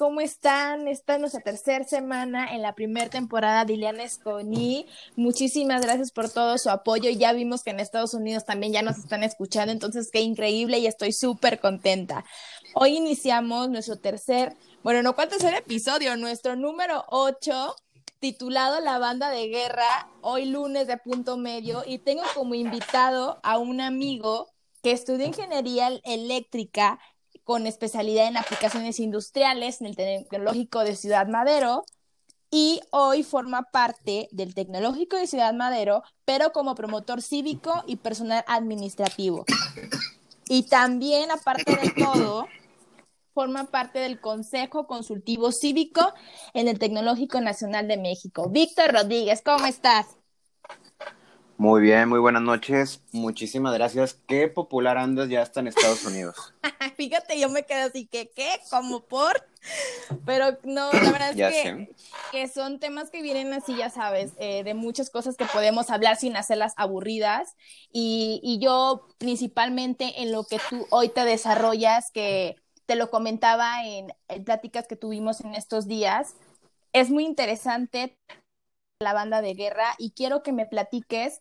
¿Cómo están? Esta es nuestra tercera semana en la primera temporada de Ileana Esconi. Muchísimas gracias por todo su apoyo. Ya vimos que en Estados Unidos también ya nos están escuchando, entonces qué increíble y estoy súper contenta. Hoy iniciamos nuestro tercer, bueno, no cuánto es el episodio, nuestro número 8 titulado La banda de guerra, hoy lunes de punto medio, y tengo como invitado a un amigo que estudia ingeniería eléctrica con especialidad en aplicaciones industriales en el Tecnológico de Ciudad Madero y hoy forma parte del Tecnológico de Ciudad Madero, pero como promotor cívico y personal administrativo. Y también, aparte de todo, forma parte del Consejo Consultivo Cívico en el Tecnológico Nacional de México. Víctor Rodríguez, ¿cómo estás? Muy bien, muy buenas noches. Muchísimas gracias. Qué popular andas ya hasta en Estados Unidos. Fíjate, yo me quedo así que, ¿qué? ¿Como por? Pero no, la verdad es que, son temas que vienen así, ya sabes, eh, de muchas cosas que podemos hablar sin hacerlas aburridas. Y, y yo, principalmente en lo que tú hoy te desarrollas, que te lo comentaba en, pláticas que tuvimos en estos días, es muy interesante la banda de guerra y quiero que me platiques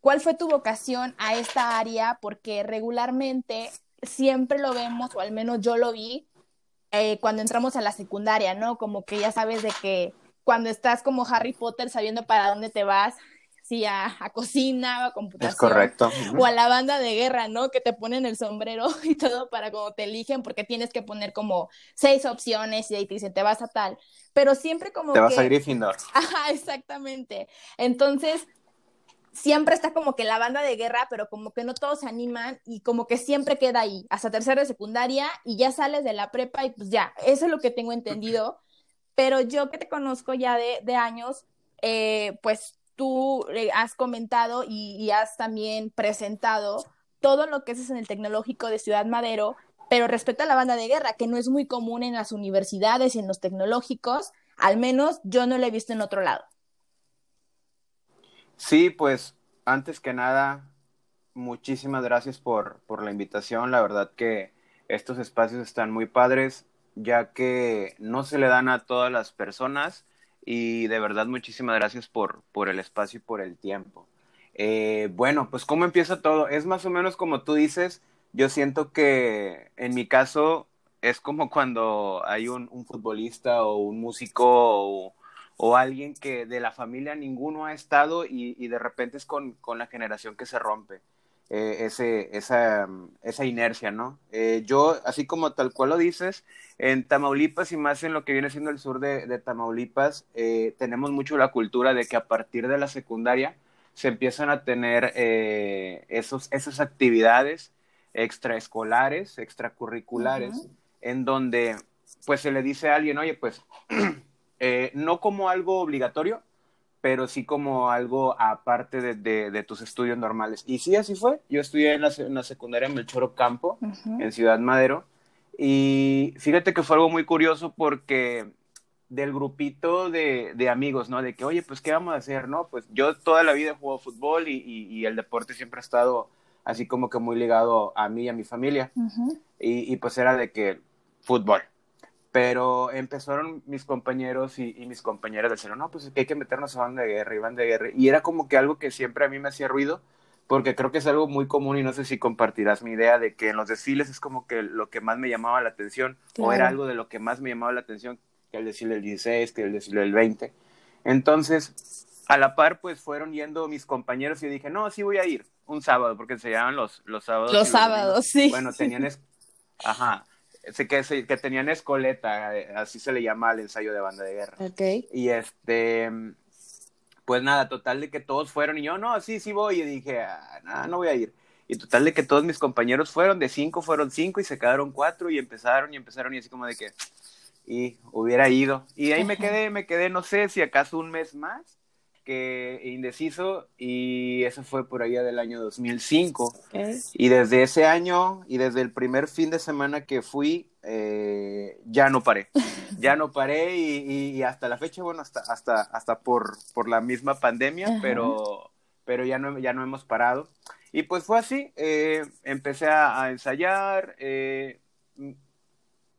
¿Cuál fue tu vocación a esta área? Porque regularmente siempre lo vemos, o al menos yo lo vi, eh, cuando entramos a la secundaria, ¿no? Como que ya sabes de que cuando estás como Harry Potter sabiendo para dónde te vas, sí, a, cocina, a computación. Es correcto. O a la banda de guerra, ¿no? Que te ponen el sombrero y todo para cuando te eligen, porque tienes que poner como seis opciones y ahí te dicen, te vas a tal. Pero siempre como Te vas a Gryffindor. Ajá, exactamente. Entonces, siempre está como que la banda de guerra, pero como que no todos se animan y como que siempre queda ahí, hasta tercera de secundaria y ya sales de la prepa y pues ya, eso es lo que tengo entendido. Pero yo que te conozco ya de, años, eh, pues tú eh, has comentado y, has también presentado todo lo que haces en el tecnológico de Ciudad Madero, pero respecto a la banda de guerra, que no es muy común en las universidades y en los tecnológicos, al menos yo no lo he visto en otro lado. Sí, pues antes que nada, muchísimas gracias por, por la invitación. La verdad que estos espacios están muy padres, ya que no se le dan a todas las personas y de verdad muchísimas gracias por, por el espacio y por el tiempo. Eh, bueno, pues cómo empieza todo. Es más o menos como tú dices, yo siento que en mi caso es como cuando hay un, futbolista o un músico o, o alguien que de la familia ninguno ha estado y, y de repente es con, con, la generación que se rompe eh, ese, esa, esa, inercia, ¿no? Eh, yo, así como tal cual lo dices, en Tamaulipas y más en lo que viene siendo el sur de, de Tamaulipas, eh, tenemos mucho la cultura de que a partir de la secundaria se empiezan a tener esos, esas actividades extraescolares, extracurriculares, uh -huh. en donde pues se le dice a alguien, oye, pues no como algo obligatorio, pero sí como algo aparte de, de, de, tus estudios normales. Y sí, así fue. Yo estudié en la, en la secundaria en Melchoro Campo, uh -huh. en Ciudad Madero, y fíjate que fue algo muy curioso porque del grupito de, de, amigos, ¿no? De que, oye, pues, ¿qué vamos a hacer, no? Pues yo toda la vida he jugado fútbol y, y, y el deporte siempre ha estado así como que muy ligado a mí y a mi familia. Uh -huh. y, y, pues era de que fútbol pero empezaron mis compañeros y, y mis compañeras a decir, no, pues hay que meternos a banda de guerra y banda de guerra. Y era como que algo que siempre a mí me hacía ruido, porque creo que es algo muy común y no sé si compartirás mi idea de que en los desfiles es como que lo que más me llamaba la atención, claro. o era algo de lo que más me llamaba la atención que el desfile del 16, que el desfile del 20. Entonces, a la par, pues fueron yendo mis compañeros y dije, no, sí voy a ir un sábado, porque se llaman los, los sábados. Los sábados, sí. Bueno, tenían... Es... Ajá que, que tenían escoleta, eh, así se le llama al ensayo de banda de guerra. Okay. Y este, pues nada, total de que todos fueron y yo, no, sí, sí voy. Y dije, ah, no, no voy a ir. Y total de que todos mis compañeros fueron, de cinco fueron cinco y se quedaron cuatro y empezaron y empezaron y así como de que, y hubiera ido. Y ahí me quedé, me quedé, no sé si acaso un mes más que indeciso y eso fue por allá del año 2005. Okay. Y desde ese año y desde el primer fin de semana que fui, eh, ya no paré. Ya no paré y, y, y, hasta la fecha, bueno, hasta, hasta, hasta por, por la misma pandemia, uh -huh. pero, pero ya no, ya no hemos parado. Y pues fue así, eh, empecé a, ensayar, eh,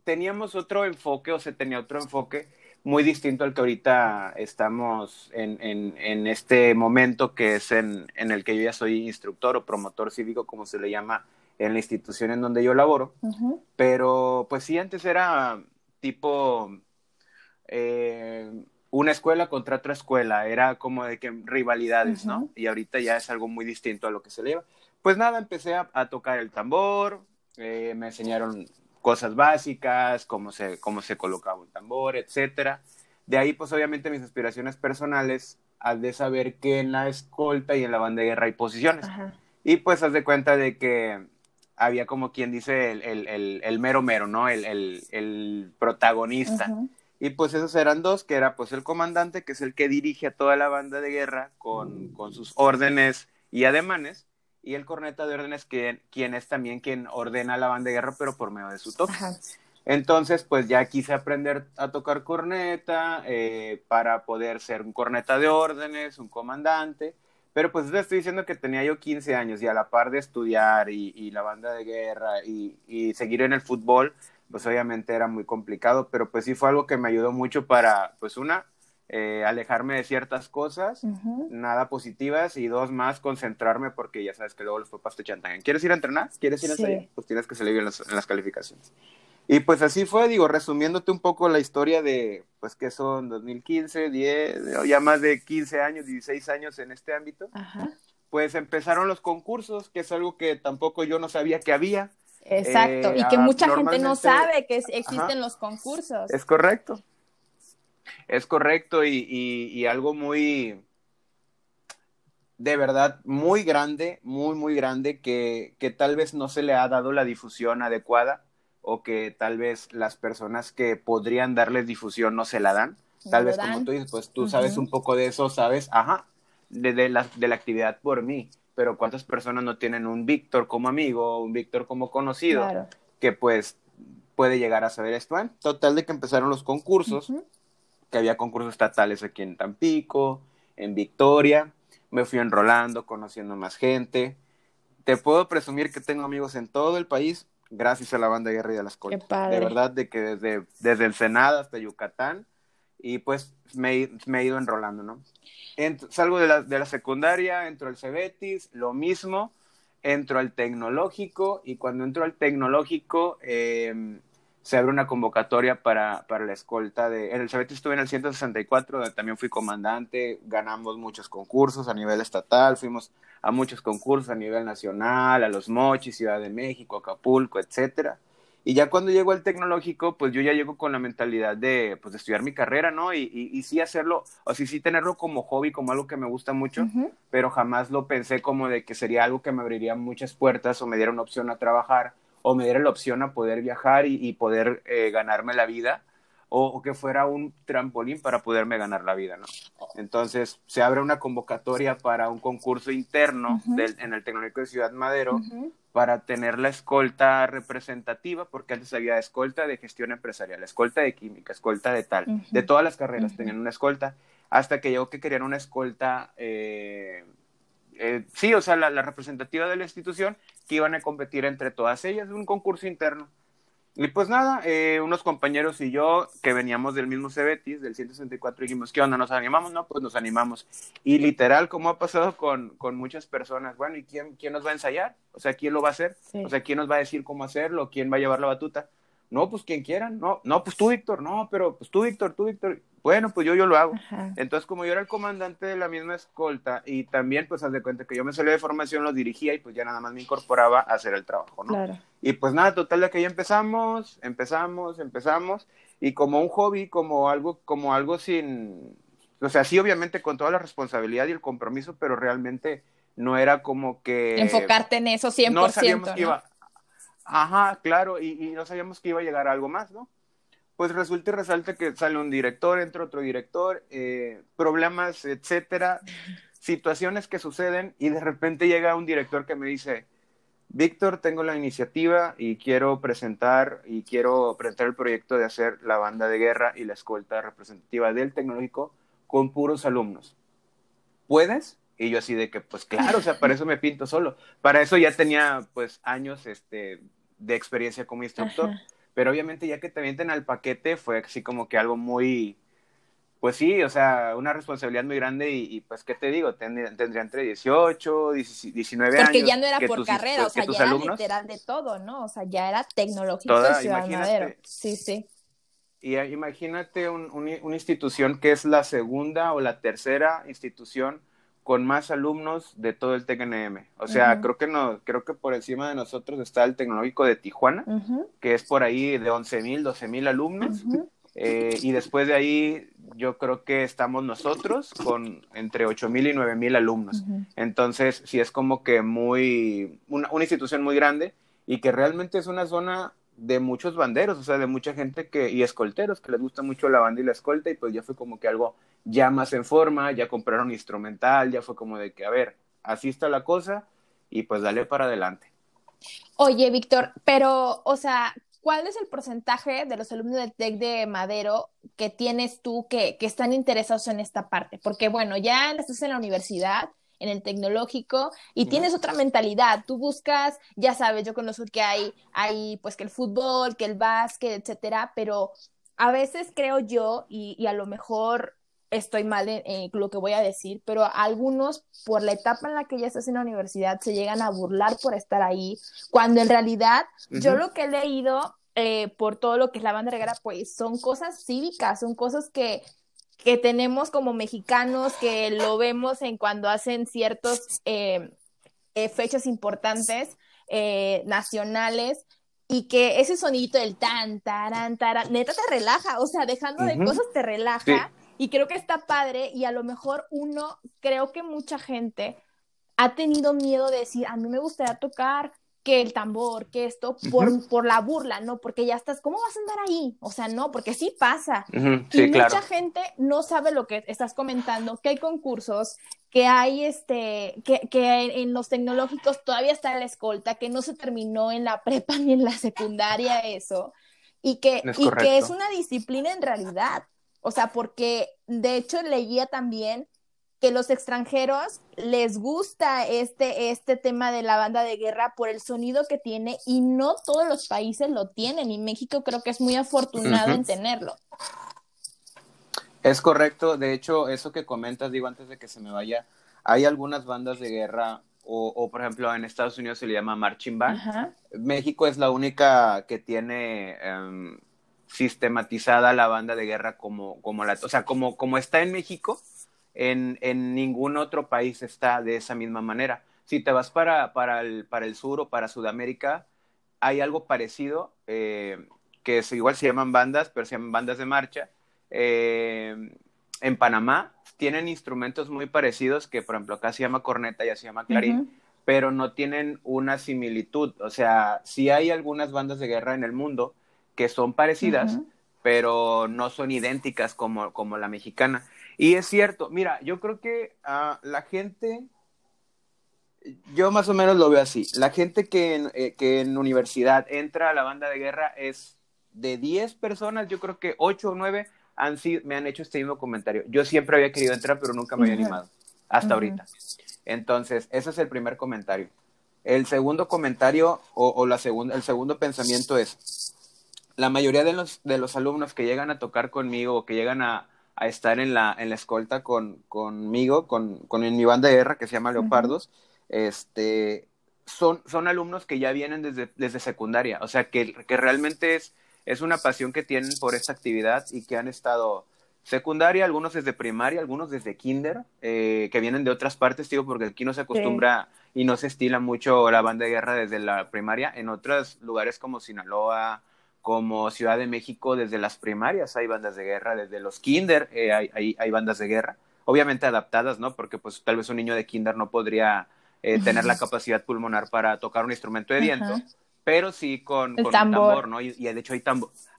teníamos otro enfoque, o se tenía otro enfoque muy distinto al que ahorita estamos en, en, este momento que es en, en, el que yo ya soy instructor o promotor cívico, como se le llama en la institución en donde yo laboro. Pero pues sí, antes era tipo eh, una escuela contra otra escuela, era como de que rivalidades, ¿no? Y ahorita ya es algo muy distinto a lo que se lleva. Pues nada, empecé a, tocar el tambor, eh, me enseñaron cosas básicas, cómo se, cómo se colocaba un tambor, etcétera. De ahí, pues obviamente mis aspiraciones personales, al de saber que en la escolta y en la banda de guerra hay posiciones. Y pues haz de cuenta de que había como quien dice el, el, el, mero mero, ¿no? El, protagonista. Y pues esos eran dos, que era pues el comandante, que es el que dirige a toda la banda de guerra con, con sus órdenes y ademanes, y el corneta de órdenes, que, quien es también quien ordena la banda de guerra, pero por medio de su toque. Entonces, pues ya quise aprender a tocar corneta eh, para poder ser un corneta de órdenes, un comandante, pero pues te estoy diciendo que tenía yo 15 años y a la par de estudiar y, y la banda de guerra y, y seguir en el fútbol, pues obviamente era muy complicado, pero pues sí fue algo que me ayudó mucho para, pues una, eh, alejarme de ciertas cosas, nada positivas, y dos más, concentrarme porque ya sabes que luego los papás te chantan. ¿Quieres ir a entrenar? ¿Quieres ir a salir? Pues tienes que salir en las, en las, calificaciones. Y pues así fue, digo, resumiéndote un poco la historia de, pues que son 2015, 10, ya más de 15 años, 16 años en este ámbito. Pues empezaron los concursos, que es algo que tampoco yo no sabía que había. Exacto, y que eh, mucha gente no sabe que existen los concursos. Es correcto. Es correcto y, algo muy, de verdad, muy grande, muy, muy grande, que, que, tal vez no se le ha dado la difusión adecuada o que tal vez las personas que podrían darles difusión no se la dan. Tal vez como tú dices, pues tú sabes un poco de eso, sabes, ajá, de, la, de la actividad por mí pero ¿cuántas personas no tienen un Víctor como amigo, un Víctor como conocido, que pues puede llegar a saber esto? ¿eh? Total de que empezaron los concursos, que había concursos estatales aquí en Tampico, en Victoria, me fui enrolando, conociendo más gente. Te puedo presumir que tengo amigos en todo el país, gracias a la banda Guerra y a las Escolta. De verdad, de que desde, desde Ensenada hasta Yucatán, y pues me, me he ido enrolando, ¿no? salgo de la, de la secundaria, entro al Cebetis, lo mismo, entro al tecnológico y cuando entro al tecnológico em, se abre una convocatoria para, para la escolta de... En el estuve en el 164, donde también fui comandante, ganamos muchos concursos a nivel estatal, fuimos a muchos concursos a nivel nacional, a Los Mochis, Ciudad de México, Acapulco, etcétera. Y ya cuando llego al tecnológico, pues yo ya llego con la mentalidad de, pues, de estudiar mi carrera, ¿no? Y, y, sí hacerlo, o sí, sí tenerlo como hobby, como algo que me gusta mucho, pero jamás lo pensé como de que sería algo que me abriría muchas puertas o me diera una opción a trabajar o me diera la opción a poder viajar y, poder eh, ganarme la vida o, que fuera un trampolín para poderme ganar la vida, ¿no? Entonces se abre una convocatoria para un concurso interno del, en el Tecnológico de Ciudad Madero para tener la escolta representativa, porque antes había escolta de gestión empresarial, escolta de química, escolta de tal, de todas las carreras tenían una escolta, hasta que llegó que querían una escolta, eh, eh, sí, o sea, la, representativa de la institución, que iban a competir entre todas ellas, un concurso interno. Y pues nada, eh, unos compañeros y yo que veníamos del mismo Cebetis, del 164, dijimos, ¿qué onda? ¿Nos animamos? No, pues nos animamos. Y literal, como ha pasado con, con muchas personas, bueno, ¿y quién, quién nos va a ensayar? O sea, ¿quién lo va a hacer? O sea, ¿quién nos va a decir cómo hacerlo? ¿Quién va a llevar la batuta? No, pues quien quieran, no, no, pues tú, Víctor, no, pero pues tú, Víctor, tú, Víctor. Bueno, pues yo, yo lo hago. Entonces, como yo era el comandante de la misma escolta y también, pues, haz de cuenta que yo me salí de formación, lo dirigía y pues ya nada más me incorporaba a hacer el trabajo, ¿no? Claro. Y pues nada, total de que ya empezamos, empezamos, empezamos y como un hobby, como algo, como algo sin, o sea, sí, obviamente con toda la responsabilidad y el compromiso, pero realmente no era como que... Enfocarte en eso 100%. No sabíamos que iba... Ajá, claro, y, no sabíamos que iba a llegar algo más, ¿no? pues resulta y resalta que sale un director, entra otro director, eh, problemas, etcétera, situaciones que suceden y de repente llega un director que me dice, Víctor, tengo la iniciativa y quiero presentar y quiero presentar el proyecto de hacer la banda de guerra y la escolta representativa del tecnológico con puros alumnos. ¿Puedes? Y yo así de que, pues claro, o sea, para eso me pinto solo. Para eso ya tenía, pues, años este, de experiencia como instructor. Pero obviamente ya que te avienten al paquete fue así como que algo muy, pues sí, o sea, una responsabilidad muy grande y, pues, ¿qué te digo? Tendría, entre 18, 19 años. Porque ya no era por carrera, o sea, ya era literal de todo, ¿no? O sea, ya era tecnológico y Ciudad Madero. Sí, sí. Y imagínate una institución que es la segunda o la tercera institución con más alumnos de todo el TECNM. O sea, creo que no, creo que por encima de nosotros está el Tecnológico de Tijuana, que es por ahí de 11 mil, 12 mil alumnos. Eh, y después de ahí, yo creo que estamos nosotros con entre 8 mil y 9 mil alumnos. Entonces, sí es como que muy, una, una institución muy grande y que realmente es una zona de muchos banderos, o sea, de mucha gente que, y escolteros, que les gusta mucho la banda y la escolta, y pues ya fue como que algo ya más en forma, ya compraron instrumental, ya fue como de que, a ver, así está la cosa, y pues dale para adelante. Oye, Víctor, pero, o sea, ¿cuál es el porcentaje de los alumnos del TEC de Madero que tienes tú que, que están interesados en esta parte? Porque, bueno, ya estás en la universidad, en el tecnológico y tienes otra mentalidad. Tú buscas, ya sabes, yo conozco que hay, hay pues que el fútbol, que el básquet, etcétera, pero a veces creo yo, y, a lo mejor estoy mal en, lo que voy a decir, pero algunos, por la etapa en la que ya estás en la universidad, se llegan a burlar por estar ahí, cuando en realidad yo lo que he leído eh, por todo lo que es la banda reguera, pues son cosas cívicas, son cosas que que tenemos como mexicanos, que lo vemos en cuando hacen ciertos eh, eh, fechas importantes eh, nacionales y que ese sonidito del tan, taran, taran, neta te relaja, o sea, dejando de cosas te relaja y creo que está padre y a lo mejor uno, creo que mucha gente ha tenido miedo de decir, a mí me gustaría tocar que el tambor, que esto, por, por la burla, ¿no? Porque ya estás, ¿cómo vas a andar ahí? O sea, no, porque sí pasa. y mucha gente no sabe lo que estás comentando, que hay concursos, que hay este, que, que en los tecnológicos todavía está la escolta, que no se terminó en la prepa ni en la secundaria eso, y que, y que es una disciplina en realidad. O sea, porque de hecho leía también que los extranjeros les gusta este, este tema de la banda de guerra por el sonido que tiene y no todos los países lo tienen y México creo que es muy afortunado en tenerlo. Es correcto, de hecho, eso que comentas, digo antes de que se me vaya, hay algunas bandas de guerra o, por ejemplo en Estados Unidos se le llama marching band. México es la única que tiene em, sistematizada la banda de guerra como, como la, o sea, como, como está en México, en, en, ningún otro país está de esa misma manera. Si te vas para, para, el, para el sur o para Sudamérica, hay algo parecido, eh, que es, igual se llaman bandas, pero se llaman bandas de marcha. Eh, en Panamá tienen instrumentos muy parecidos, que por ejemplo acá se llama corneta y así se llama clarín, pero no tienen una similitud. O sea, sí hay algunas bandas de guerra en el mundo que son parecidas, pero no son idénticas como, como la mexicana. Y es cierto, mira, yo creo que uh, la gente, yo más o menos lo veo así, la gente que en, eh, que en universidad entra a la banda de guerra es de 10 personas, yo creo que 8 o 9 han sido, me han hecho este mismo comentario. Yo siempre había querido entrar, pero nunca me había animado, hasta ahorita. Entonces, ese es el primer comentario. El segundo comentario o, o la segunda, el segundo pensamiento es, la mayoría de los, de los alumnos que llegan a tocar conmigo o que llegan a, a estar en la, en la escolta con, conmigo, con, con mi banda de guerra que se llama Leopardos, este, son, son alumnos que ya vienen desde, desde secundaria, o sea, que, que realmente es, es una pasión que tienen por esta actividad y que han estado secundaria, algunos desde primaria, algunos desde kinder, eh, que vienen de otras partes, digo, porque aquí no se acostumbra y no se estila mucho la banda de guerra desde la primaria, en otros lugares como Sinaloa, como Ciudad de México desde las primarias hay bandas de guerra, desde los kinder eh, hay, hay, bandas de guerra, obviamente adaptadas, ¿no? Porque pues tal vez un niño de kinder no podría eh, tener la capacidad pulmonar para tocar un instrumento de viento, pero sí con, con tambor. ¿no? Y, de hecho hay,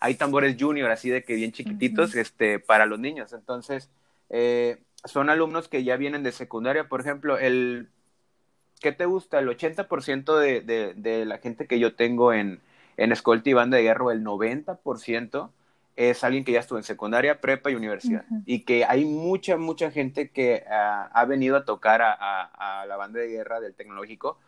hay tambores junior, así de que bien chiquititos, este, para los niños. Entonces, eh, son alumnos que ya vienen de secundaria, por ejemplo, el, ¿qué te gusta? El 80% de, de, de la gente que yo tengo en, en escolta y banda de guerra, el 90% es alguien que ya estuvo en secundaria, prepa y universidad. Y que hay mucha, mucha gente que ah, ha venido a tocar a, la banda de guerra del tecnológico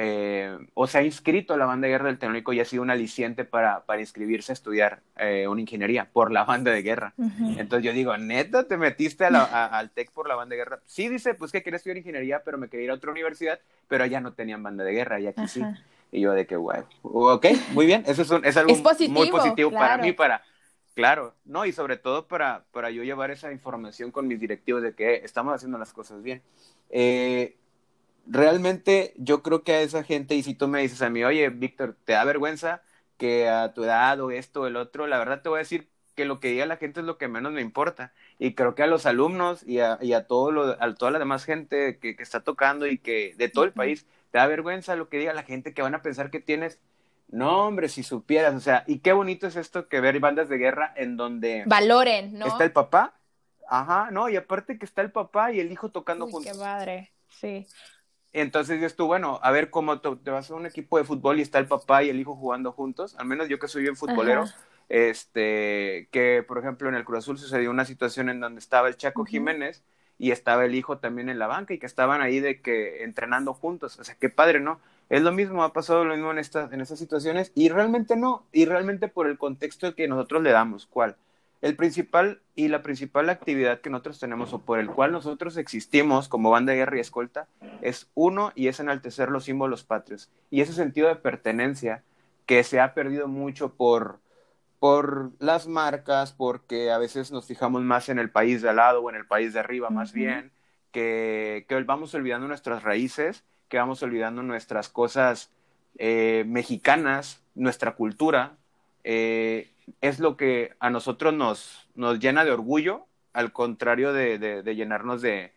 eh, o se ha inscrito a la banda de guerra del tecnológico y ha sido un aliciente para, para inscribirse a estudiar eh, una ingeniería por la banda de guerra. Entonces yo digo, neta, te metiste al TEC por la banda de guerra. Sí, dice, pues que quería estudiar ingeniería, pero me quería ir a otra universidad, pero allá no tenían banda de guerra y aquí sí. Y yo de que, wow, ok, muy bien, eso es, es algo muy positivo para mí, para, claro, no, y sobre todo para, para yo llevar esa información con mis directivos de que estamos haciendo las cosas bien. Eh, realmente yo creo que a esa gente, y si tú me dices a mí, oye, Víctor, ¿te da vergüenza que a tu edad o esto o el otro? La verdad te voy a decir que lo que diga la gente es lo que menos me importa. Y creo que a los alumnos y a, y a, todo lo, a toda la demás gente que, que, está tocando y que de todo el país, te da vergüenza lo que diga la gente que van a pensar que tienes. No, hombre, si supieras, o sea, y qué bonito es esto que ver bandas de guerra en donde... Valoren, ¿no? Está el papá, ajá, no, y aparte que está el papá y el hijo tocando Uy, juntos. Qué padre, sí. Entonces dices tú, bueno, a ver cómo te, vas a un equipo de fútbol y está el papá y el hijo jugando juntos, al menos yo que soy bien futbolero, este, que por ejemplo en el Cruz Azul sucedió una situación en donde estaba el Chaco Jiménez y estaba el hijo también en la banca y que estaban ahí de que entrenando juntos, o sea, qué padre, ¿no? Es lo mismo, ha pasado lo mismo en estas, en estas situaciones y realmente no, y realmente por el contexto que nosotros le damos, ¿cuál? el principal y la principal actividad que nosotros tenemos o por el cual nosotros existimos como banda de guerra y escolta es uno y es enaltecer los símbolos patrios y ese sentido de pertenencia que se ha perdido mucho por por las marcas, porque a veces nos fijamos más en el país de al lado o en el país de arriba, más bien, que, que, vamos olvidando nuestras raíces, que vamos olvidando nuestras cosas eh, mexicanas, nuestra cultura, eh, es lo que a nosotros nos, nos llena de orgullo, al contrario de, de, llenarnos de,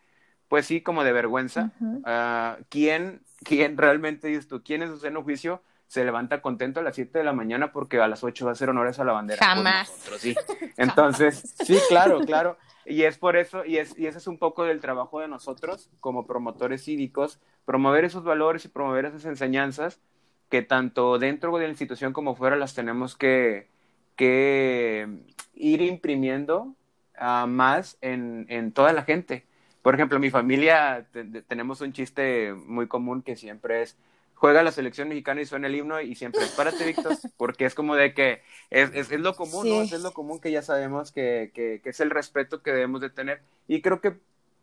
pues sí, como de vergüenza. Ah, ¿quién, ¿quién, realmente, dices tú, quién en su seno juicio se levanta contento a las 7 de la mañana porque a las 8 va a hacer honores a la bandera? Jamás. sí. Entonces, sí, claro, claro. Y es por eso, y, es, y ese es un poco del trabajo de nosotros como promotores cívicos, promover esos valores y promover esas enseñanzas que tanto dentro de la institución como fuera las tenemos que, que ir imprimiendo uh, más en, en, toda la gente. Por ejemplo, mi familia tenemos un chiste muy común que siempre es, juega la selección mexicana y suena el himno y siempre párate, Víctor, porque es como de que es, es, es lo común, ¿no? Es lo común que ya sabemos que, que, que, es el respeto que debemos de tener. Y creo que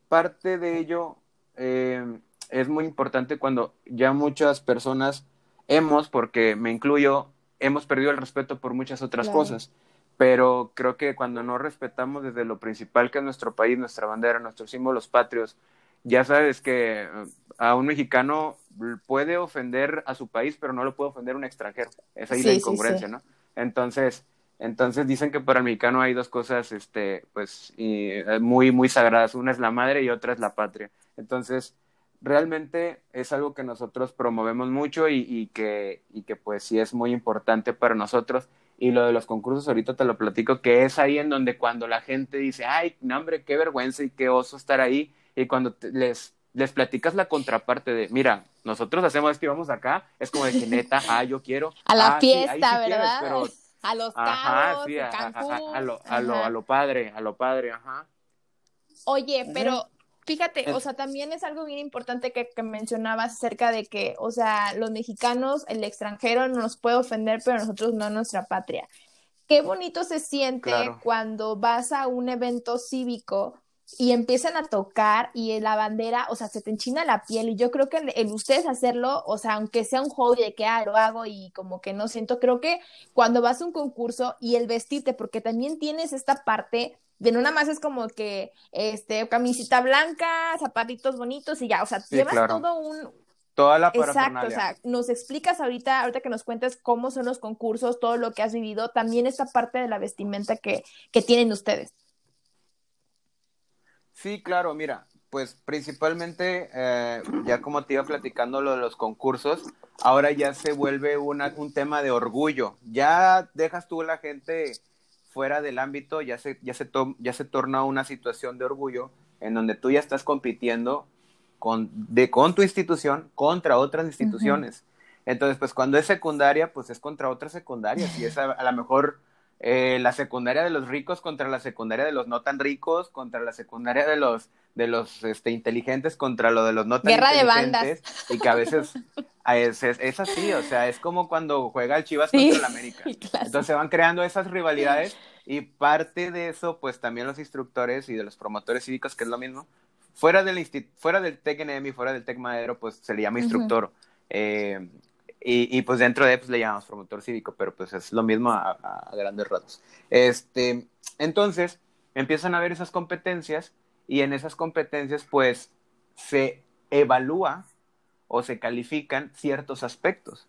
parte de ello eh, es muy importante cuando ya muchas personas hemos, porque me incluyo, hemos perdido el respeto por muchas otras cosas. Pero creo que cuando no respetamos desde lo principal que es nuestro país, nuestra bandera, nuestros símbolos patrios, ya sabes que eh, a un mexicano puede ofender a su país, pero no lo puede ofender a un extranjero. Es ahí la incongruencia, ¿no? Entonces, entonces dicen que para el mexicano hay dos cosas, este, pues, eh, muy, muy sagradas. Una es la madre y otra es la patria. Entonces, realmente es algo que nosotros promovemos mucho y, y, que, y que pues sí es muy importante para nosotros. Y lo de los concursos ahorita te lo platico, que es ahí en donde cuando la gente dice, ay, no hombre, qué vergüenza y qué oso estar ahí, y cuando les, les platicas la contraparte de, mira, nosotros hacemos esto y vamos acá, es como de que neta, ah, yo quiero. A la ah, fiesta, ¿verdad? a los ajá, sí, a, a, lo, a, lo, a lo padre, a lo padre, ajá. Oye, pero Fíjate, o sea, también es algo bien importante que, mencionabas acerca de que, o sea, los mexicanos, el extranjero no nos puede ofender, pero nosotros no nuestra patria. Qué bonito se siente cuando vas a un evento cívico y empiezan a tocar y la bandera, o sea, se te enchina la piel y yo creo que en ustedes hacerlo, o sea, aunque sea un hobby de que ah, lo hago y como que no siento, creo que cuando vas a un concurso y el vestirte, porque también tienes esta parte de no nada más es como que, este, camisita blanca, zapatitos bonitos y ya, o sea, llevas todo un... Toda la Exacto, o sea, nos explicas ahorita, ahorita que nos cuentes cómo son los concursos, todo lo que has vivido, también esta parte de la vestimenta que, que tienen ustedes. Sí, claro, mira, pues principalmente, eh, ya como te iba platicando lo de los concursos, ahora ya se vuelve una, un tema de orgullo. Ya dejas tú la gente fuera del ámbito ya se, ya se, ya se torna una situación de orgullo en donde tú ya estás compitiendo con, de, con tu institución contra otras instituciones. Entonces, pues cuando es secundaria, pues es contra otras secundarias y es a, lo mejor eh, la secundaria de los ricos contra la secundaria de los no tan ricos, contra la secundaria de los de los este, inteligentes contra lo de los no tan Guerra inteligentes. Y que a veces es, es, así, o sea, es como cuando juega el Chivas contra el América. Entonces se van creando esas rivalidades y parte de eso, pues también los instructores y de los promotores cívicos, que es lo mismo, fuera del, fuera del TECNM y fuera del TEC Madero, pues se le llama instructor. eh, y, pues dentro de pues le llamamos promotor cívico, pero pues es lo mismo a, grandes ratos. Este, entonces, empiezan a haber esas competencias y en esas competencias pues se evalúa o se califican ciertos aspectos.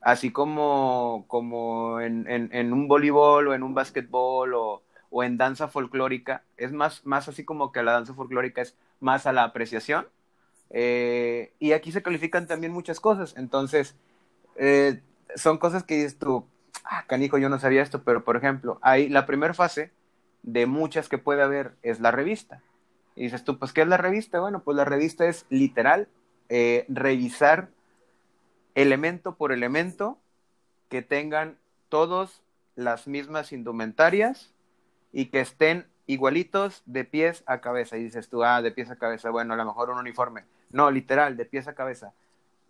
Así como, como en, en, un voleibol o en un básquetbol o, o, en danza folclórica, es más, más así como que la danza folclórica es más a la apreciación. Eh, y aquí se califican también muchas cosas. Entonces, eh, son cosas que dices tú, ah, canijo, yo no sabía esto, pero por ejemplo, hay la primera fase de muchas que puede haber es la revista. Y dices tú, pues, ¿qué es la revista? Bueno, pues la revista es literal eh, revisar elemento por elemento que tengan todos las mismas indumentarias y que estén igualitos de pies a cabeza. Y dices tú, ah, de pies a cabeza, bueno, a lo mejor un uniforme. No, literal, de pies a cabeza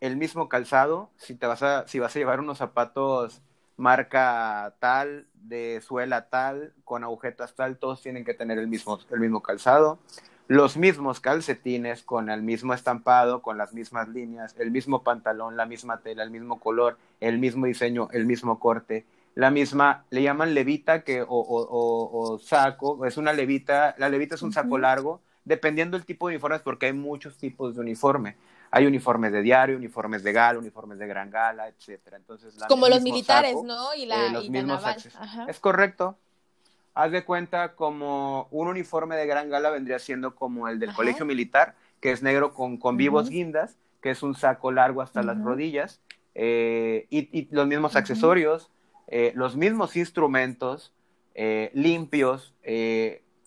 el mismo calzado, si te vas a, si vas a llevar unos zapatos marca tal, de suela tal, con agujetas tal, todos tienen que tener el mismo, el mismo calzado, los mismos calcetines con el mismo estampado, con las mismas líneas, el mismo pantalón, la misma tela, el mismo color, el mismo diseño, el mismo corte, la misma, le llaman levita que, o, o, saco, es una levita, la levita es un saco largo, dependiendo del tipo de uniformes, porque hay muchos tipos de uniforme hay uniformes de diario, uniformes de gala, uniformes de gran gala, etcétera. Entonces, como los militares, ¿no? Y la, eh, naval. Es correcto. Haz de cuenta como un uniforme de gran gala vendría siendo como el del colegio militar, que es negro con, con vivos guindas, que es un saco largo hasta las rodillas, eh, y, los mismos accesorios, eh, los mismos instrumentos limpios,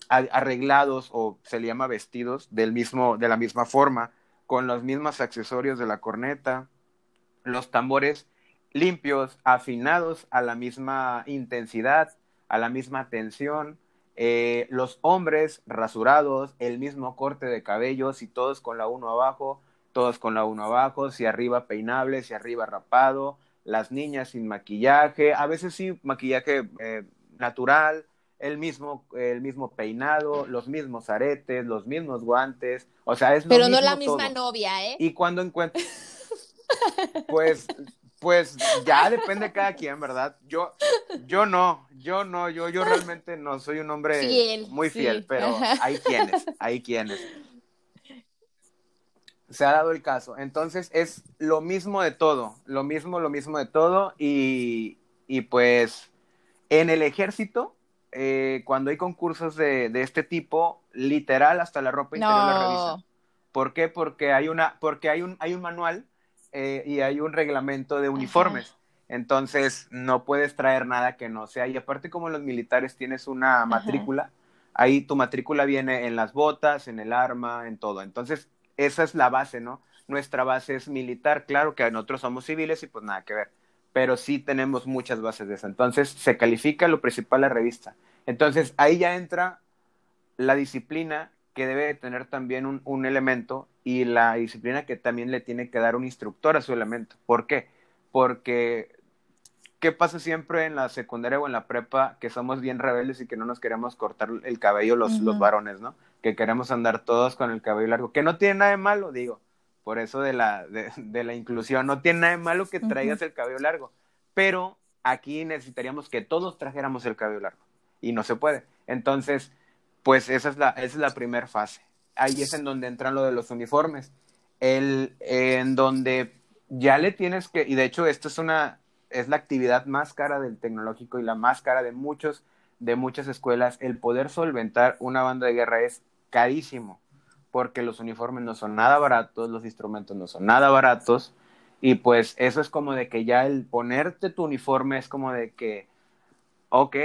arreglados o se le llama vestidos del mismo, de la misma forma con los mismos accesorios de la corneta, los tambores limpios, afinados a la misma intensidad, a la misma tensión, eh, los hombres rasurados, el mismo corte de cabellos y todos con la uno abajo, todos con la uno abajo, si arriba peinable, si arriba rapado, las niñas sin maquillaje, a veces sí maquillaje eh, natural, el mismo, el mismo peinado, los mismos aretes, los mismos guantes, o sea, es lo Pero no la misma novia, ¿eh? Y cuando encuentro, pues, pues ya depende de cada quien, ¿verdad? Yo, yo no, yo no, yo, yo realmente no soy un hombre muy fiel, pero hay quienes, hay quienes. Se ha dado el caso. Entonces es lo mismo de todo, lo mismo, lo mismo de todo y, y pues en el ejército eh, cuando hay concursos de, este tipo, literal hasta la ropa interior la revisan. ¿Por qué? Porque hay una, porque hay un, hay un manual eh, y hay un reglamento de uniformes. Entonces no puedes traer nada que no sea. Y aparte, como los militares tienes una matrícula, ahí tu matrícula viene en las botas, en el arma, en todo. Entonces, esa es la base, ¿no? Nuestra base es militar, claro que nosotros somos civiles y pues nada que ver pero sí tenemos muchas bases de eso. Entonces, se califica lo principal la revista. Entonces, ahí ya entra la disciplina que debe tener también un, elemento y la disciplina que también le tiene que dar un instructor a su elemento. ¿Por qué? Porque, ¿qué pasa siempre en la secundaria o en la prepa? Que somos bien rebeldes y que no nos queremos cortar el cabello los, los varones, ¿no? Que queremos andar todos con el cabello largo, que no tiene nada de malo, digo por eso de la, de, la inclusión. No tiene nada de malo que traigas el cabello largo, pero aquí necesitaríamos que todos trajéramos el cabello largo y no se puede. Entonces, pues esa es la, esa es la primera fase. Ahí es en donde entran lo de los uniformes. El, en donde ya le tienes que, y de hecho esto es una, es la actividad más cara del tecnológico y la más cara de muchos, de muchas escuelas, el poder solventar una banda de guerra es carísimo porque los uniformes no son nada baratos, los instrumentos no son nada baratos, y pues eso es como de que ya el ponerte tu uniforme es como de que, ok,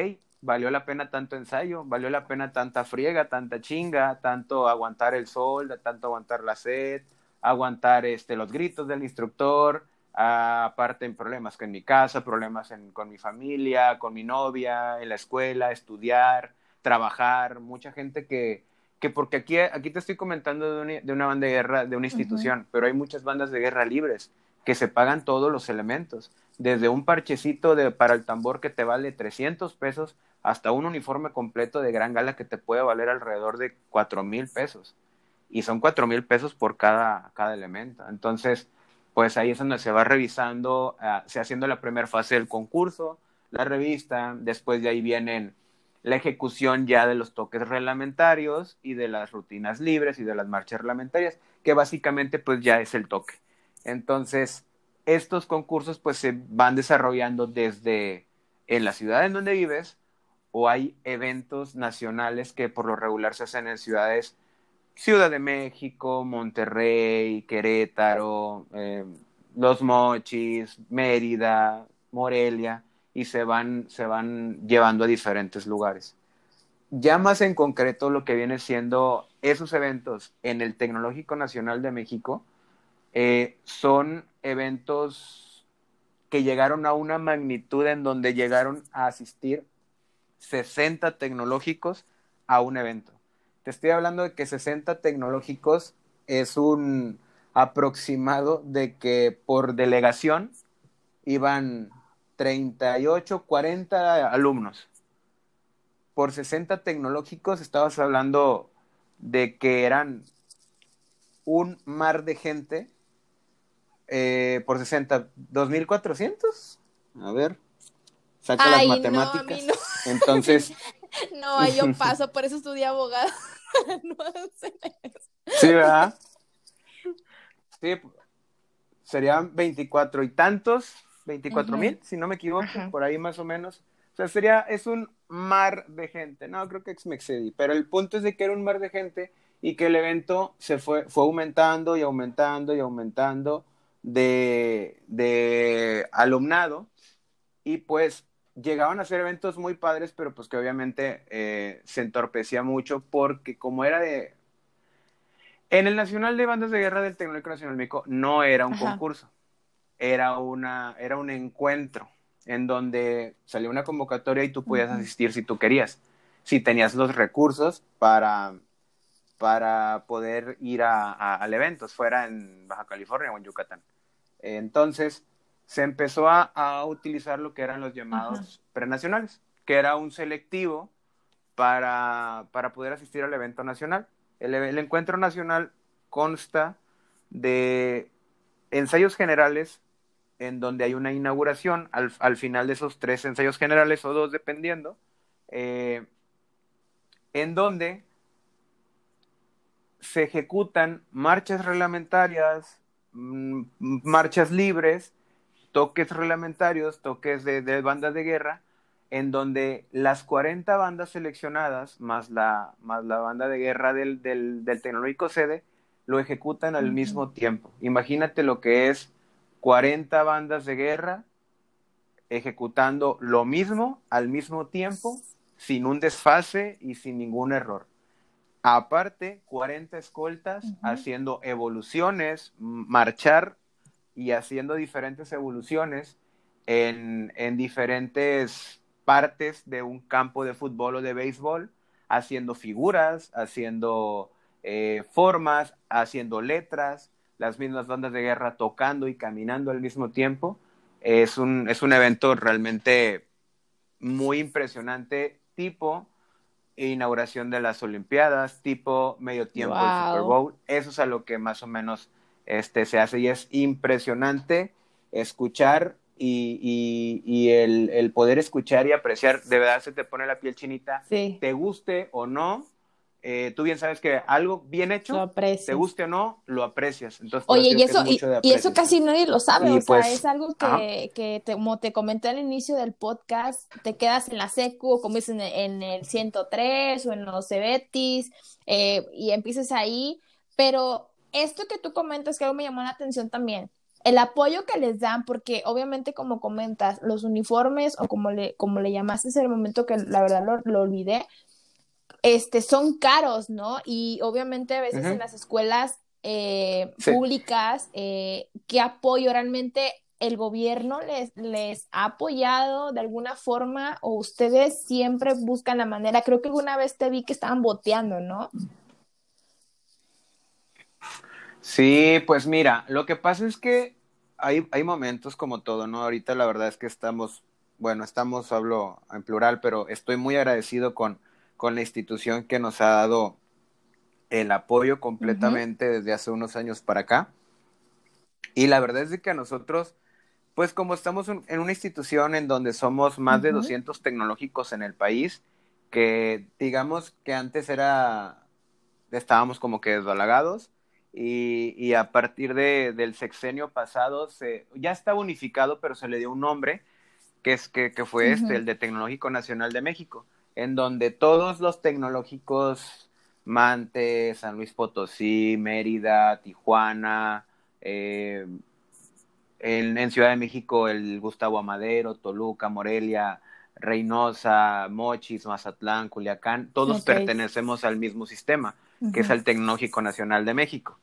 valió la pena tanto ensayo, valió la pena tanta friega, tanta chinga, tanto aguantar el sol, tanto aguantar la sed, aguantar este, los gritos del instructor, aparte en problemas en mi casa, problemas con mi familia, con mi novia, en la escuela, estudiar, trabajar, mucha gente que, que porque aquí, aquí te estoy comentando de una, de una banda de guerra, de una institución, pero hay muchas bandas de guerra libres que se pagan todos los elementos, desde un parchecito de, para el tambor que te vale 300 pesos hasta un uniforme completo de gran gala que te puede valer alrededor de 4 mil pesos. Y son 4 mil pesos por cada, cada elemento. Entonces, pues ahí es donde se va revisando, uh, se haciendo la primera fase del concurso, la revista, después de ahí vienen la ejecución ya de los toques reglamentarios y de las rutinas libres y de las marchas reglamentarias, que básicamente pues ya es el toque. Entonces, estos concursos pues se van desarrollando desde en la ciudad en donde vives o hay eventos nacionales que por lo regular se hacen en ciudades Ciudad de México, Monterrey, Querétaro, eh, Los Mochis, Mérida, Morelia, y se van, se van llevando a diferentes lugares. Ya más en concreto lo que viene siendo esos eventos en el Tecnológico Nacional de México eh, son eventos que llegaron a una magnitud en donde llegaron a asistir 60 tecnológicos a un evento. Te estoy hablando de que 60 tecnológicos es un aproximado de que por delegación iban 38, 40 alumnos. Por 60 tecnológicos estabas hablando de que eran un mar de gente eh, por 60, 2.400. A ver, saca las matemáticas. Entonces. no, yo paso, por eso estudié abogado. no Sí, ¿verdad? Sí, serían 24 y tantos, 24 mil, si no me equivoco, por ahí más o menos. O sea, sería, es un mar de gente. No, creo que me excedí, pero el punto es de que era un mar de gente y que el evento se fue, fue aumentando y aumentando y aumentando de, de alumnado. Y pues llegaban a ser eventos muy padres, pero pues que obviamente eh, se entorpecía mucho porque como era de... En el Nacional de Bandas de Guerra del Tecnológico Nacional México no era un concurso, era, una, era un encuentro en donde salía una convocatoria y tú podías asistir si tú querías, si tenías los recursos para, para poder ir a, al evento, fuera en Baja California o en Yucatán. Entonces, se empezó a, utilizar lo que eran los llamados prenacionales, que era un selectivo para, para, poder asistir al evento nacional. El, encuentro nacional consta de ensayos generales en donde hay una inauguración al, al, final de esos tres ensayos generales o dos dependiendo, eh, en donde se ejecutan marchas reglamentarias, mm, marchas libres toques reglamentarios, toques de, de bandas de guerra, en donde las 40 bandas seleccionadas, más la, más la banda de guerra del, del, del tecnológico sede, lo ejecutan al mismo tiempo. Imagínate lo que es 40 bandas de guerra ejecutando lo mismo al mismo tiempo, sin un desfase y sin ningún error. Aparte, 40 escoltas haciendo evoluciones, marchar y haciendo diferentes evoluciones en, en diferentes partes de un campo de fútbol o de béisbol, haciendo figuras, haciendo eh, formas, haciendo letras, las mismas bandas de guerra tocando y caminando al mismo tiempo. Es un, es un evento realmente muy impresionante, tipo inauguración de las Olimpiadas, tipo medio tiempo del Super Bowl. Eso es a lo que más o menos este, se hace y es impresionante escuchar y, y, el, el, poder escuchar y apreciar, de verdad se te pone la piel chinita, te guste o no, eh, tú bien sabes que algo bien hecho, te guste o no, lo aprecias. Entonces, Oye, y eso, y, eso casi nadie lo sabe, o sea, pues, es algo que, que como te comenté al inicio del podcast, te quedas en la secu, o como dices en, en el 103 o en los Cebetis, eh, y empiezas ahí, pero esto que tú comentas que algo me llamó la atención también, el apoyo que les dan, porque obviamente como comentas, los uniformes o como le, como le llamaste en el momento que la verdad lo, lo, olvidé, este, son caros, ¿no? Y obviamente a veces en las escuelas eh, públicas, eh, ¿qué apoyo realmente el gobierno les, les ha apoyado de alguna forma o ustedes siempre buscan la manera? Creo que alguna vez te vi que estaban boteando, ¿no? Sí, pues mira, lo que pasa es que hay, hay momentos como todo, ¿no? Ahorita la verdad es que estamos, bueno, estamos, hablo en plural, pero estoy muy agradecido con, con la institución que nos ha dado el apoyo completamente desde hace unos años para acá. Y la verdad es que a nosotros, pues como estamos en una institución en donde somos más de 200 tecnológicos en el país, que digamos que antes era, estábamos como que desbalagados, y, a partir de, del sexenio pasado se, ya está unificado, pero se le dio un nombre, que, es, que, que fue este, el de Tecnológico Nacional de México, en donde todos los tecnológicos, Mante, San Luis Potosí, Mérida, Tijuana, eh, en, Ciudad de México el Gustavo Amadero, Toluca, Morelia, Reynosa, Mochis, Mazatlán, Culiacán, todos pertenecemos al mismo sistema que es el Tecnológico Nacional de México.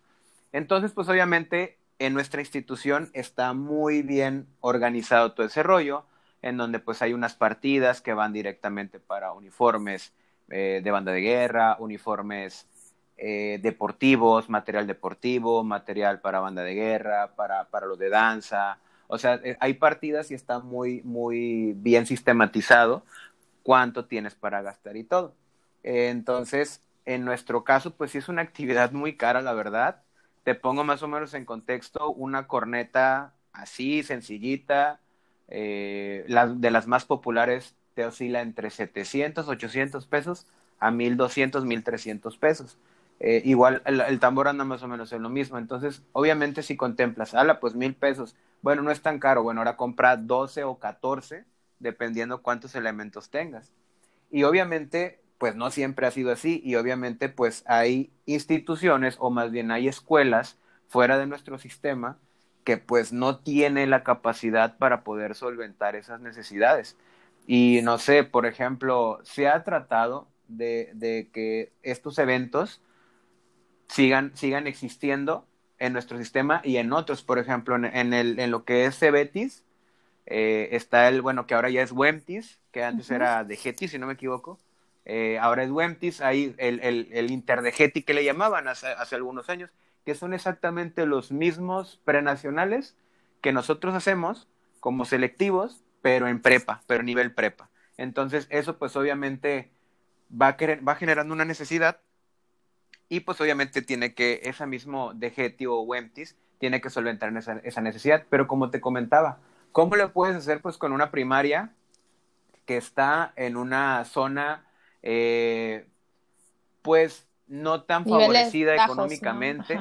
Entonces, pues obviamente en nuestra institución está muy bien organizado todo ese rollo, en donde pues hay unas partidas que van directamente para uniformes eh, de banda de guerra, uniformes eh, deportivos, material deportivo, material para banda de guerra, para, para lo de danza. O sea, eh, hay partidas y está muy, muy bien sistematizado cuánto tienes para gastar y todo. entonces, en nuestro caso, pues sí es una actividad muy cara, la verdad. Te pongo más o menos en contexto una corneta así, sencillita, eh, de las más populares te oscila entre 700, 800 pesos a 1200, 1300 pesos. Eh, igual el, tambor anda más o menos en lo mismo. Entonces, obviamente, si contemplas, ala, pues mil pesos. Bueno, no es tan caro. Bueno, ahora compra 12 o 14, dependiendo cuántos elementos tengas. Y obviamente, pues no siempre ha sido así y obviamente pues hay instituciones o más bien hay escuelas fuera de nuestro sistema que pues no tienen la capacidad para poder solventar esas necesidades. Y no sé, por ejemplo, se ha tratado de, de que estos eventos sigan, sigan existiendo en nuestro sistema y en otros, por ejemplo, en, el, en lo que es Cebetis, eh, está el, bueno, que ahora ya es Wemtis, que antes era de Getis, si no me equivoco, eh, ahora es Wemtis, ahí el, el, el Interdegeti que le llamaban hace, hace, algunos años, que son exactamente los mismos prenacionales que nosotros hacemos como selectivos, pero en prepa, pero nivel prepa. Entonces, eso pues obviamente va, va generando una necesidad y pues obviamente tiene que, esa mismo Degeti o Wemtis, tiene que solventar esa, esa necesidad. Pero como te comentaba, ¿cómo lo puedes hacer pues con una primaria que está en una zona eh, pues no tan favorecida económicamente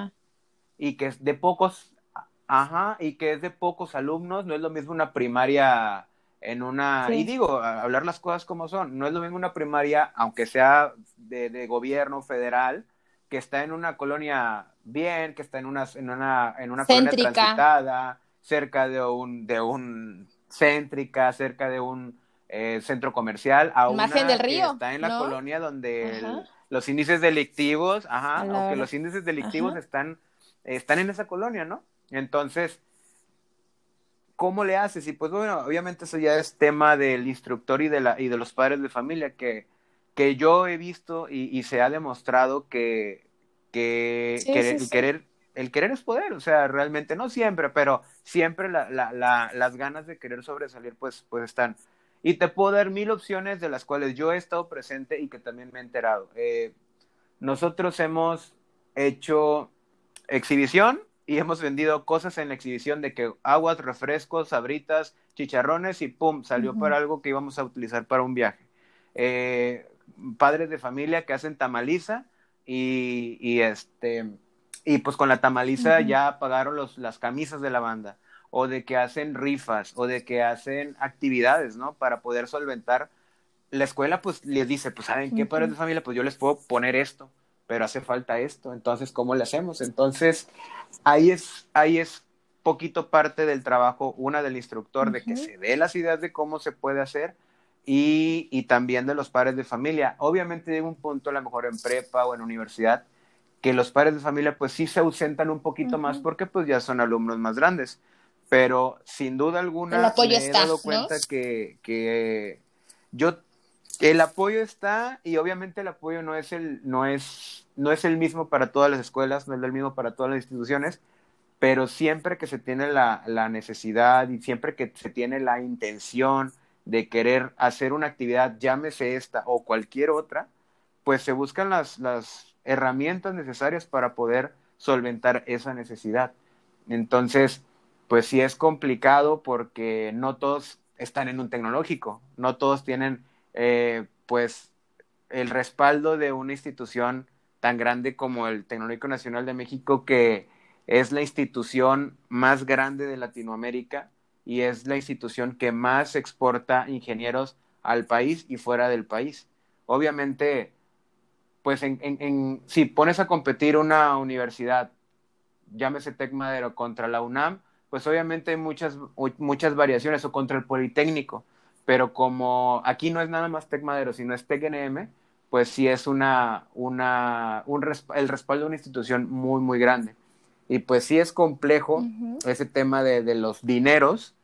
y que es de pocos, ajá, y que es de pocos alumnos, no es lo mismo una primaria en una, y digo, hablar las cosas como son, no es lo mismo una primaria, aunque sea de, gobierno federal, que está en una colonia bien, que está en una, en una, en una colonia transitada, cerca de un, de un céntrica, cerca de un eh, centro comercial a una del río, que está en la colonia donde los índices delictivos, ajá, o que los índices delictivos están, están en esa colonia, ¿no? Entonces, ¿cómo le haces? Y pues bueno, obviamente eso ya es tema del instructor y de, la, y de los padres de familia que, que yo he visto y, se ha demostrado que, que, el querer el querer es poder, o sea, realmente no siempre, pero siempre la, la, la, las ganas de querer sobresalir pues, pues están. Y te puedo dar mil opciones de las cuales yo he estado presente y que también me he enterado. Eh, nosotros hemos hecho exhibición y hemos vendido cosas en la exhibición de que aguas, refrescos, sabritas, chicharrones y pum, salió para algo que íbamos a utilizar para un viaje. Eh, padres de familia que hacen tamaliza y, y, este y pues con la tamaliza ya pagaron los, las camisas de la banda o de que hacen rifas o de que hacen actividades, ¿no? Para poder solventar. La escuela pues les dice, pues saben qué padres de familia, pues yo les puedo poner esto, pero hace falta esto, entonces ¿cómo le hacemos? Entonces ahí es ahí es poquito parte del trabajo, una del instructor de que se dé las ideas de cómo se puede hacer y, también de los padres de familia. Obviamente llega un punto, a lo mejor en prepa o en universidad, que los padres de familia pues sí se ausentan un poquito más porque pues ya son alumnos más grandes. Pero sin duda alguna me he dado cuenta que, que yo el apoyo está y obviamente el apoyo no es el no es no es el mismo para todas las escuelas, no es el mismo para todas las instituciones, pero siempre que se tiene la, la necesidad y siempre que se tiene la intención de querer hacer una actividad, llámese esta o cualquier otra, pues se buscan las, las herramientas necesarias para poder solventar esa necesidad. Entonces, pues sí es complicado porque no todos están en un tecnológico, no todos tienen eh, pues el respaldo de una institución tan grande como el Tecnológico Nacional de México, que es la institución más grande de Latinoamérica y es la institución que más exporta ingenieros al país y fuera del país. Obviamente, pues en, si pones a competir una universidad, llámese Tec Madero contra la UNAM, pues obviamente hay muchas, muchas variaciones o contra el Politécnico, pero como aquí no es nada más Tec Madero, sino es TecNM, pues sí es una, una, un, el respaldo de una institución muy, muy grande. Y pues sí es complejo ese tema de, de, los dineros,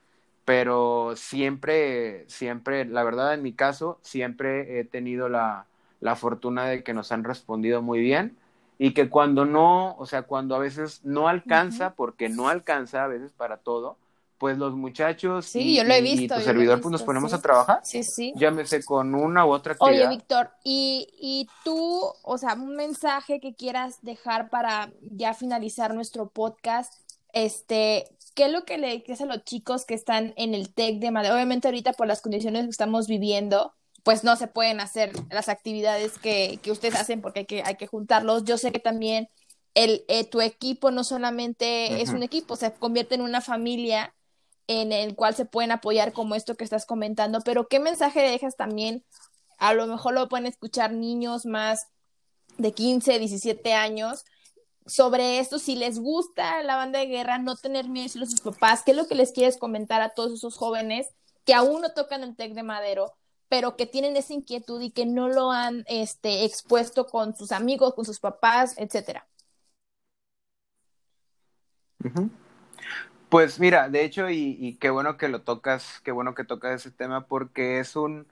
pero siempre, siempre, la verdad en mi caso, siempre he tenido la, la fortuna de que nos han respondido muy bien y que cuando no, o sea, cuando a veces no alcanza, porque no alcanza a veces para todo, pues los muchachos sí, y, yo lo he visto, y tu servidor pues nos ponemos a trabajar. Sí, sí. Llámese con una u otra actividad. Oye, Víctor, y, y tú, o sea, un mensaje que quieras dejar para ya finalizar nuestro podcast, este, ¿qué es lo que le dices a los chicos que están en el TEC de Madrid? Obviamente ahorita por las condiciones que estamos viviendo, pues no se pueden hacer las actividades que, que ustedes hacen porque hay que, hay que juntarlos. Yo sé que también el, eh, tu equipo no solamente es un equipo, se convierte en una familia en el cual se pueden apoyar como esto que estás comentando, pero ¿qué mensaje dejas también? A lo mejor lo pueden escuchar niños más de 15, 17 años sobre esto, si les gusta la banda de guerra, no tener miedo a sus papás, ¿qué es lo que les quieres comentar a todos esos jóvenes que aún no tocan el TEC de Madero, pero que tienen esa inquietud y que no lo han este, expuesto con sus amigos, con sus papás, etcétera. Pues mira, de hecho, y, qué bueno que lo tocas, qué bueno que tocas ese tema, porque es un,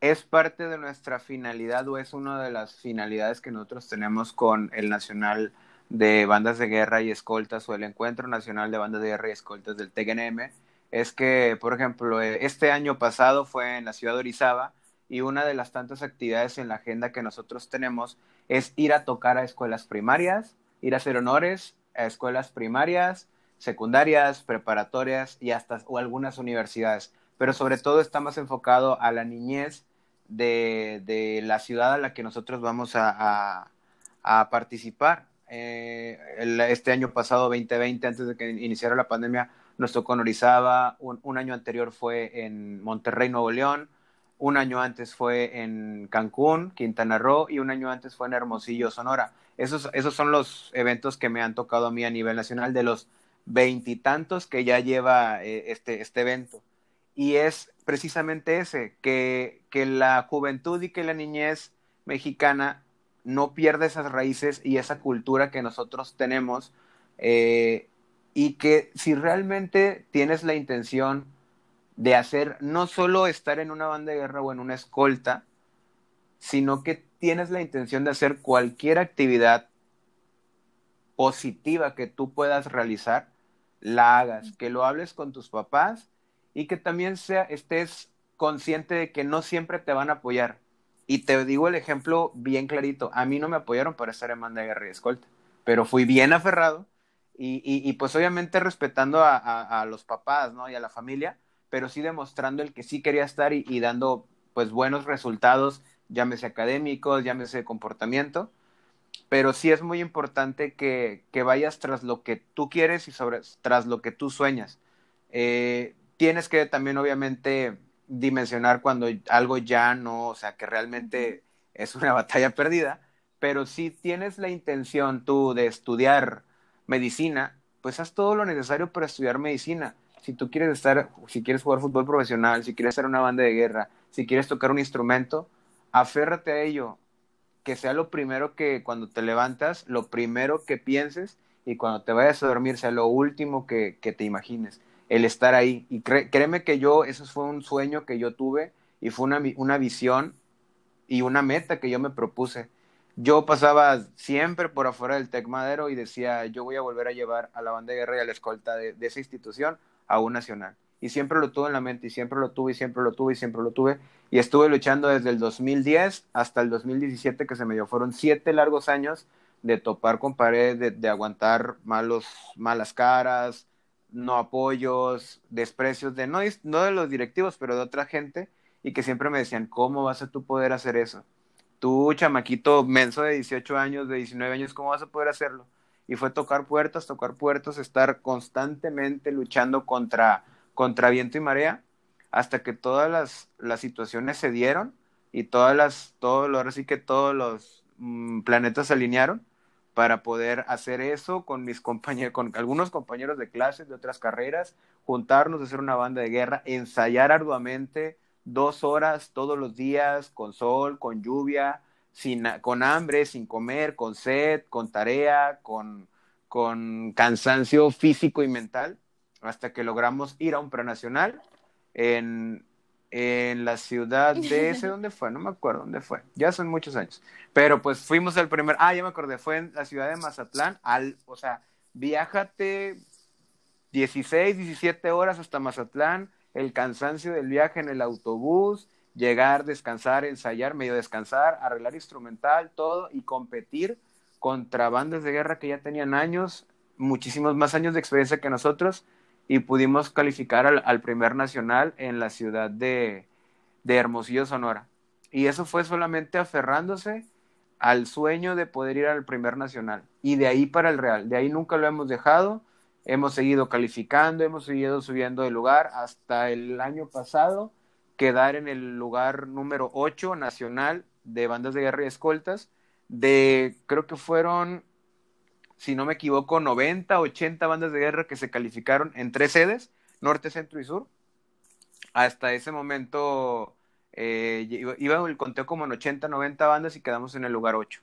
es parte de nuestra finalidad o es una de las finalidades que nosotros tenemos con el Nacional de Bandas de Guerra y Escoltas o el Encuentro Nacional de Bandas de Guerra y Escoltas del TGNM es que, por ejemplo, eh, este año pasado fue en la ciudad de Orizaba y una de las tantas actividades en la agenda que nosotros tenemos es ir a tocar a escuelas primarias, ir a hacer honores a escuelas primarias, secundarias, preparatorias y hasta o algunas universidades. Pero sobre todo está más enfocado a la niñez de, de la ciudad a la que nosotros vamos a, a, participar. Eh, este año pasado, 2020, antes de que iniciara la pandemia, nos tocó en Orizaba, un, año anterior fue en Monterrey, Nuevo León, un año antes fue en Cancún, Quintana Roo, y un año antes fue en Hermosillo, Sonora. Esos, esos son los eventos que me han tocado a mí a nivel nacional, de los veintitantos que ya lleva eh, este, este evento. Y es precisamente ese, que, que la juventud y que la niñez mexicana no pierda esas raíces y esa cultura que nosotros tenemos eh, y que si realmente tienes la intención de hacer no solo estar en una banda de guerra o en una escolta, sino que tienes la intención de hacer cualquier actividad positiva que tú puedas realizar, la hagas, que lo hables con tus papás y que también sea, estés consciente de que no siempre te van a apoyar. Y te digo el ejemplo bien clarito, a mí no me apoyaron para estar en banda de guerra y escolta, pero fui bien aferrado y, y, pues obviamente respetando a, los papás, ¿no? Y a la familia, pero sí demostrando el que sí quería estar y, dando pues buenos resultados, llámese académicos, llámese comportamiento, pero sí es muy importante que, que, vayas tras lo que tú quieres y sobre, tras lo que tú sueñas. Eh, tienes que también obviamente dimensionar cuando algo ya no, o sea, que realmente es una batalla perdida, pero si tienes la intención tú de estudiar medicina, pues haz todo lo necesario para estudiar medicina. Si tú quieres estar, si quieres jugar fútbol profesional, si quieres hacer una banda de guerra, si quieres tocar un instrumento, aférrate a ello. Que sea lo primero que cuando te levantas, lo primero que pienses y cuando te vayas a dormir sea lo último que, te imagines, el estar ahí. Y créeme que yo, eso fue un sueño que yo tuve y fue una, una visión y una meta que yo me propuse. Yo pasaba siempre por afuera del Tec Madero y decía, yo voy a volver a llevar a la banda de guerra y a la escolta de, de esa institución a un nacional. Y siempre lo tuve en la mente y siempre lo tuve y siempre lo tuve y siempre lo tuve. Y estuve luchando desde el 2010 hasta el 2017 que se me dio. Fueron siete largos años de topar con pared, de, aguantar malos, malas caras, no apoyos, desprecios de no, no de los directivos, pero de otra gente, y que siempre me decían, ¿cómo vas a tú poder hacer eso? Tú, chamaquito menso de 18 años, de 19 años, ¿cómo vas a poder hacerlo? Y fue tocar puertas, tocar puertas, estar constantemente luchando contra, contra viento y marea, hasta que todas las, las situaciones se dieron y todas las, todo, ahora sí que todos los mm, planetas se alinearon para poder hacer eso con mis compañeros, con algunos compañeros de clases de otras carreras, juntarnos, hacer una banda de guerra, ensayar arduamente dos horas todos los días, con sol, con lluvia, sin, con hambre, sin comer, con sed, con tarea, con, con cansancio físico y mental, hasta que logramos ir a un prenacional en, en la ciudad de ese, ¿dónde fue? No me acuerdo dónde fue, ya son muchos años. Pero pues fuimos al primer, ah, ya me acordé, fue en la ciudad de Mazatlán, al, o sea, viájate 16, 17 horas hasta Mazatlán, el cansancio del viaje en el autobús, llegar, descansar, ensayar, medio descansar, arreglar instrumental, todo, y competir contra bandas de guerra que ya tenían años, muchísimos más años de experiencia que nosotros, y pudimos calificar al, primer nacional en la ciudad de, de, Hermosillo, Sonora. Y eso fue solamente aferrándose al sueño de poder ir al primer nacional. Y de ahí para el Real. De ahí nunca lo hemos dejado. Hemos seguido calificando, hemos seguido subiendo de lugar hasta el año pasado quedar en el lugar número 8 nacional de bandas de guerra y escoltas. De creo que fueron si no me equivoco, 90, 80 bandas de guerra que se calificaron en tres sedes, norte, centro y sur. Hasta ese momento eh, iba el conteo como en 80, 90 bandas y quedamos en el lugar 8.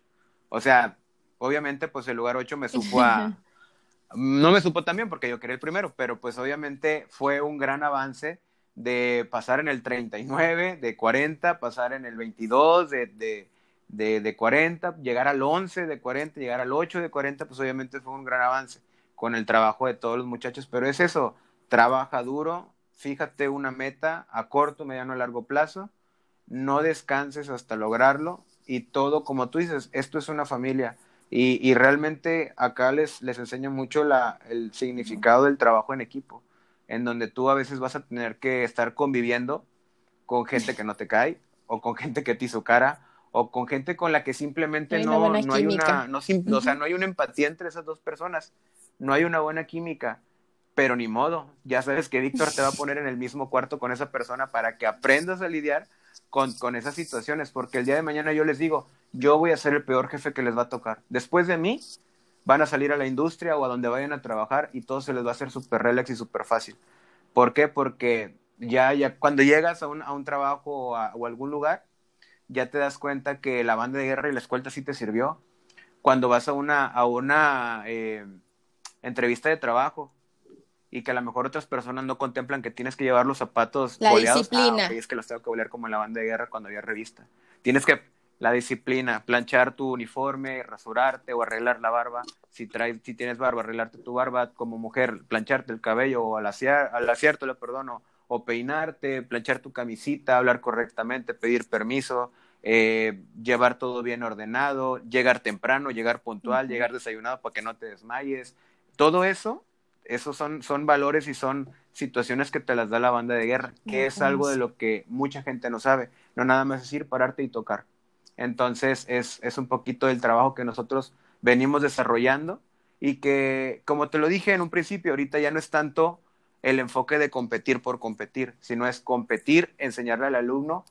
O sea, obviamente, pues el lugar 8 me supo a... no me supo también porque yo quería el primero, pero pues obviamente fue un gran avance de pasar en el 39, de 40, pasar en el 22, de de, de 40, llegar al 11 de 40, llegar al 8 de 40, pues obviamente fue un gran avance con el trabajo de todos los muchachos, pero es eso, trabaja duro, fíjate una meta a corto, mediano, largo plazo, no descanses hasta lograrlo y todo, como tú dices, esto es una familia y, y realmente acá les, les enseño mucho la, el significado del trabajo en equipo, en donde tú a veces vas a tener que estar conviviendo con gente que no te cae o con gente que te hizo cara o con gente con la que simplemente no, no, hay una, no, o sea, no hay una empatía entre esas dos personas, no hay una buena química, pero ni modo, ya sabes que Víctor te va a poner en el mismo cuarto con esa persona para que aprendas a lidiar con, con esas situaciones, porque el día de mañana yo les digo, yo voy a ser el peor jefe que les va a tocar. Después de mí, van a salir a la industria o a donde vayan a trabajar y todo se les va a hacer súper relax y súper fácil. ¿Por qué? Porque ya, ya cuando llegas a un, a un trabajo o a algún lugar, ya te das cuenta que la banda de guerra y la escolta sí te sirvió. Cuando vas a una, a una eh, entrevista de trabajo y que a lo mejor otras personas no contemplan que tienes que llevar los zapatos la disciplina. Ah, es que los tengo que bolear como en la banda de guerra cuando había revista. Tienes que la disciplina, planchar tu uniforme, rasurarte o arreglar la barba. Si traes, si tienes barba, arreglarte tu barba como mujer, plancharte el cabello o al, al acierto, lo perdono, o peinarte, planchar tu camisita, hablar correctamente, pedir permiso, eh, llevar todo bien ordenado, llegar temprano, llegar puntual, llegar desayunado para que no te desmayes. Todo eso, esos son, son valores y son situaciones que te las da la banda de guerra, que es algo de lo que mucha gente no sabe. No nada más decir pararte y tocar. Entonces es, es un poquito del trabajo que nosotros venimos desarrollando y que, como te lo dije en un principio, ahorita ya no es tanto el enfoque de competir por competir, sino es competir, enseñarle al alumno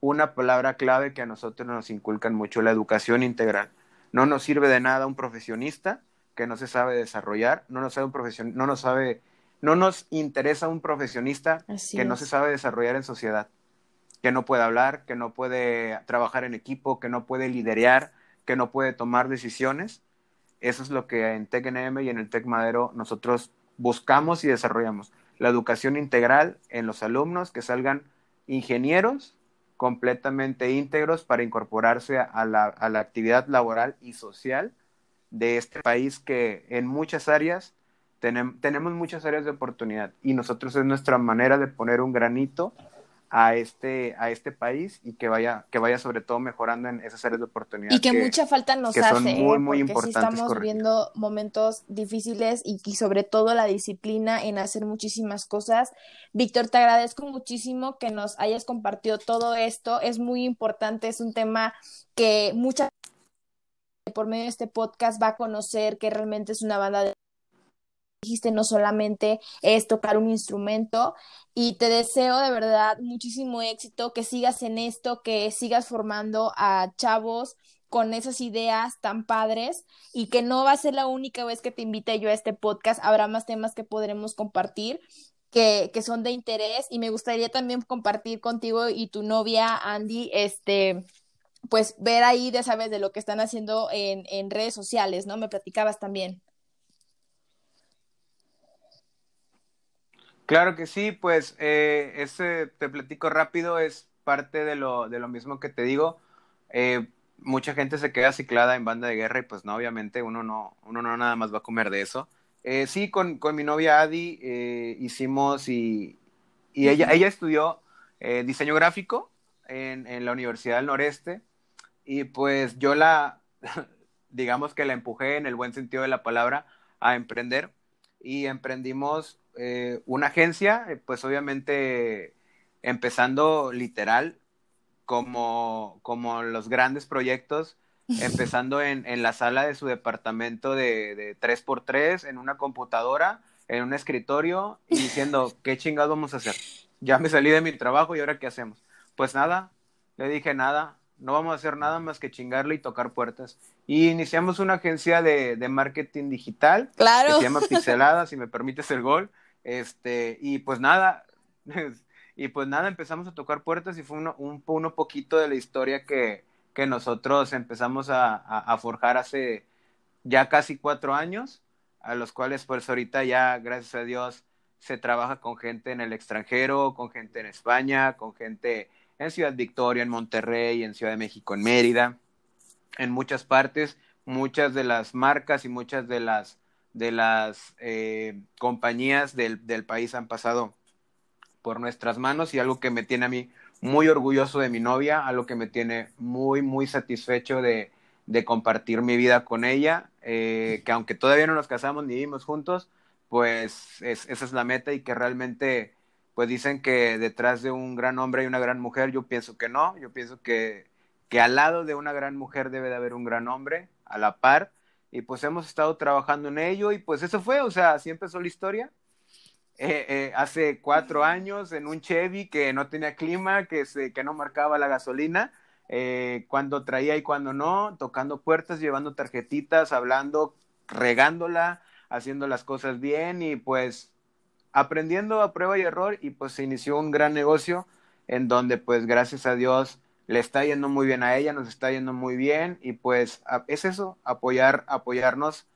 una palabra clave que a nosotros nos inculcan mucho, la educación integral. No nos sirve de nada un profesionista que no se sabe desarrollar, no nos sabe un profesion no nos sabe, no nos interesa un profesionista que no se sabe desarrollar en sociedad, que no puede hablar, que no puede trabajar en equipo, que no puede liderar, que no puede tomar decisiones. Eso es lo que en TECNM y en el TEC Madero nosotros buscamos y desarrollamos. La educación integral en los alumnos, que salgan ingenieros completamente íntegros para incorporarse a la, a la actividad laboral y social de este país que en muchas áreas tenemos muchas áreas de oportunidad y nosotros es nuestra manera de poner un granito a este, a este país y que vaya, que vaya sobre todo mejorando en esas áreas de oportunidad. Y que, mucha falta nos hace, muy, ¿eh? muy porque estamos viviendo momentos difíciles y, y, sobre todo la disciplina en hacer muchísimas cosas. Víctor, te agradezco muchísimo que nos hayas compartido todo esto. Es muy importante, es un tema que mucha por medio de este podcast va a conocer que realmente es una banda de dijiste, no solamente es tocar un instrumento y te deseo de verdad muchísimo éxito, que sigas en esto, que sigas formando a chavos con esas ideas tan padres y que no va a ser la única vez que te invite yo a este podcast, habrá más temas que podremos compartir. Que, que son de interés y me gustaría también compartir contigo y tu novia Andy este pues ver ahí de sabes de lo que están haciendo en, en redes sociales, ¿no? Me platicabas también. Claro que sí, pues eh, ese, te platico rápido, es parte de lo, de lo mismo que te digo. Eh, mucha gente se queda ciclada en banda de guerra y pues no, obviamente uno no, uno no nada más va a comer de eso. Eh, sí, con, con, mi novia Adi hicimos y, y ella, ella estudió diseño gráfico en, en la Universidad del Noreste y pues yo la, digamos que la empujé en el buen sentido de la palabra a emprender y emprendimos eh, una agencia, eh, pues obviamente empezando literal como, como los grandes proyectos, empezando en, en, la sala de su departamento de, de 3x3, en una computadora, en un escritorio, y diciendo, ¿qué chingados vamos a hacer? Ya me salí de mi trabajo y ahora qué hacemos. Pues nada, le dije nada, no vamos a hacer nada más que chingarle y tocar puertas. Y iniciamos una agencia de, de marketing digital claro. que se llama Pixelada, si me permites el gol. Este, y pues nada, y pues nada, empezamos a tocar puertas y fue uno, un, uno poquito de la historia que, que nosotros empezamos a, a, forjar hace ya casi cuatro años, a los cuales pues ahorita ya, gracias a Dios, se trabaja con gente en el extranjero, con gente en España, con gente en Ciudad Victoria, en Monterrey, en Ciudad de México, en Mérida, en muchas partes, muchas de las marcas y muchas de las de las eh, compañías del, del, país han pasado por nuestras manos y algo que me tiene a mí muy orgulloso de mi novia, algo que me tiene muy, muy satisfecho de, de compartir mi vida con ella, eh, que aunque todavía no nos casamos ni vivimos juntos, pues es, esa es la meta y que realmente, pues dicen que detrás de un gran hombre hay una gran mujer, yo pienso que no, yo pienso que, que al lado de una gran mujer debe de haber un gran hombre, a la par, y pues hemos estado trabajando en ello y pues eso fue, o sea, así empezó la historia. Eh, eh, hace cuatro años en un Chevy que no tenía clima, que, se, que no marcaba la gasolina, eh, cuando traía y cuando no, tocando puertas, llevando tarjetitas, hablando, regándola, haciendo las cosas bien y pues aprendiendo a prueba y error y pues se inició un gran negocio en donde pues gracias a Dios le está yendo muy bien a ella, nos está yendo muy bien y pues es eso, apoyar, apoyarnos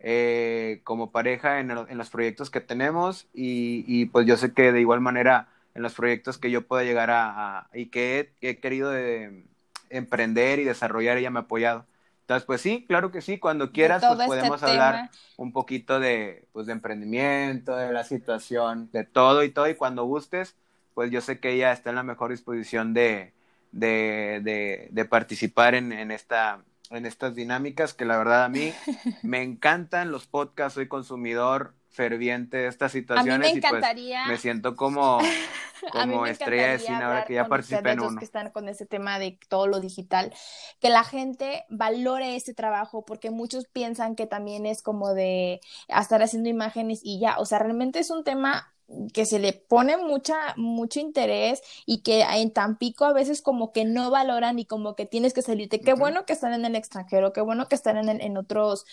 eh, como pareja en, en, los proyectos que tenemos y, y, pues yo sé que de igual manera en los proyectos que yo pueda llegar a, a y que he, he querido de, emprender y desarrollar, ella me ha apoyado. Entonces, pues sí, claro que sí, cuando quieras, pues este podemos este hablar tema. un poquito de, pues, de emprendimiento, de la situación, de todo y todo, y cuando gustes, pues yo sé que ella está en la mejor disposición de, de, de, de participar en, en, esta, en estas dinámicas que la verdad a mí me encantan los podcasts, soy consumidor ferviente de estas situaciones me y pues me siento como, como estrella de cine ahora que ya participé en uno. que están con ese tema de todo lo digital, que la gente valore este trabajo porque muchos piensan que también es como de estar haciendo imágenes y ya, o sea, realmente es un tema que se le pone mucha, mucho interés y que en Tampico a veces como que no valoran y como que tienes que salirte. Qué uh -huh. bueno que están en el extranjero, qué bueno que están en, el, en otros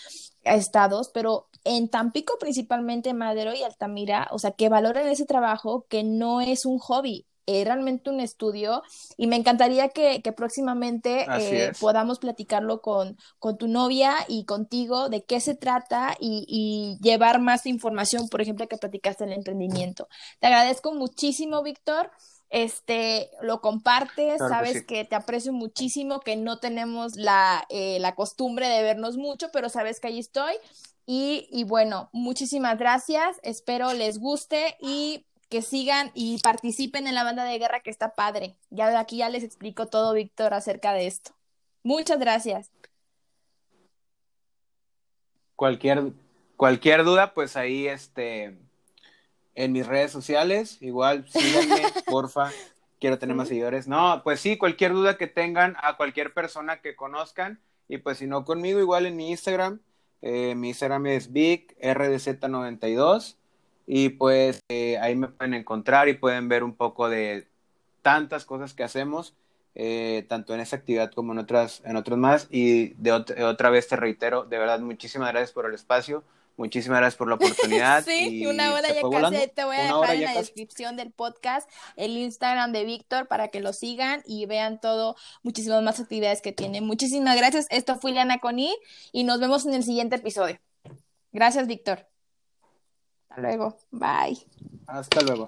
estados, pero en Tampico principalmente Madero y Altamira, o sea, que valoren ese trabajo que no es un hobby, eh, realmente un estudio y me encantaría que, que próximamente eh, podamos platicarlo con, con tu novia y contigo de qué se trata y, y, llevar más información, por ejemplo, que platicaste el emprendimiento. Te agradezco muchísimo, Víctor este, lo compartes, sabes que, te aprecio muchísimo, que no tenemos la, eh, la costumbre de vernos mucho, pero sabes que ahí estoy. Y, y bueno, muchísimas gracias, espero les guste y que sigan y participen en la banda de guerra que está padre. Ya de aquí ya les explico todo, Víctor, acerca de esto. Muchas gracias. Cualquier, cualquier duda, pues ahí este en mis redes sociales. Igual, síganme, porfa. Quiero tener más seguidores. No, pues sí, cualquier duda que tengan a cualquier persona que conozcan. Y pues si no conmigo, igual en mi Instagram. Eh, mi Instagram es BigRDZ92. Y pues eh, ahí me pueden encontrar y pueden ver un poco de tantas cosas que hacemos. Eh, tanto en esa actividad como en otras, en otras más. Y de otra vez te reitero, de verdad, muchísimas gracias por el espacio. Muchísimas gracias por la oportunidad. sí, una hora ya casi. Te voy a dejar en la descripción del podcast el Instagram de Víctor para que lo sigan y vean todo, muchísimas más actividades que tiene. Muchísimas gracias. Esto fue Liana Coni y nos vemos en el siguiente episodio. Gracias, Víctor. Luego. Bye. Hasta luego.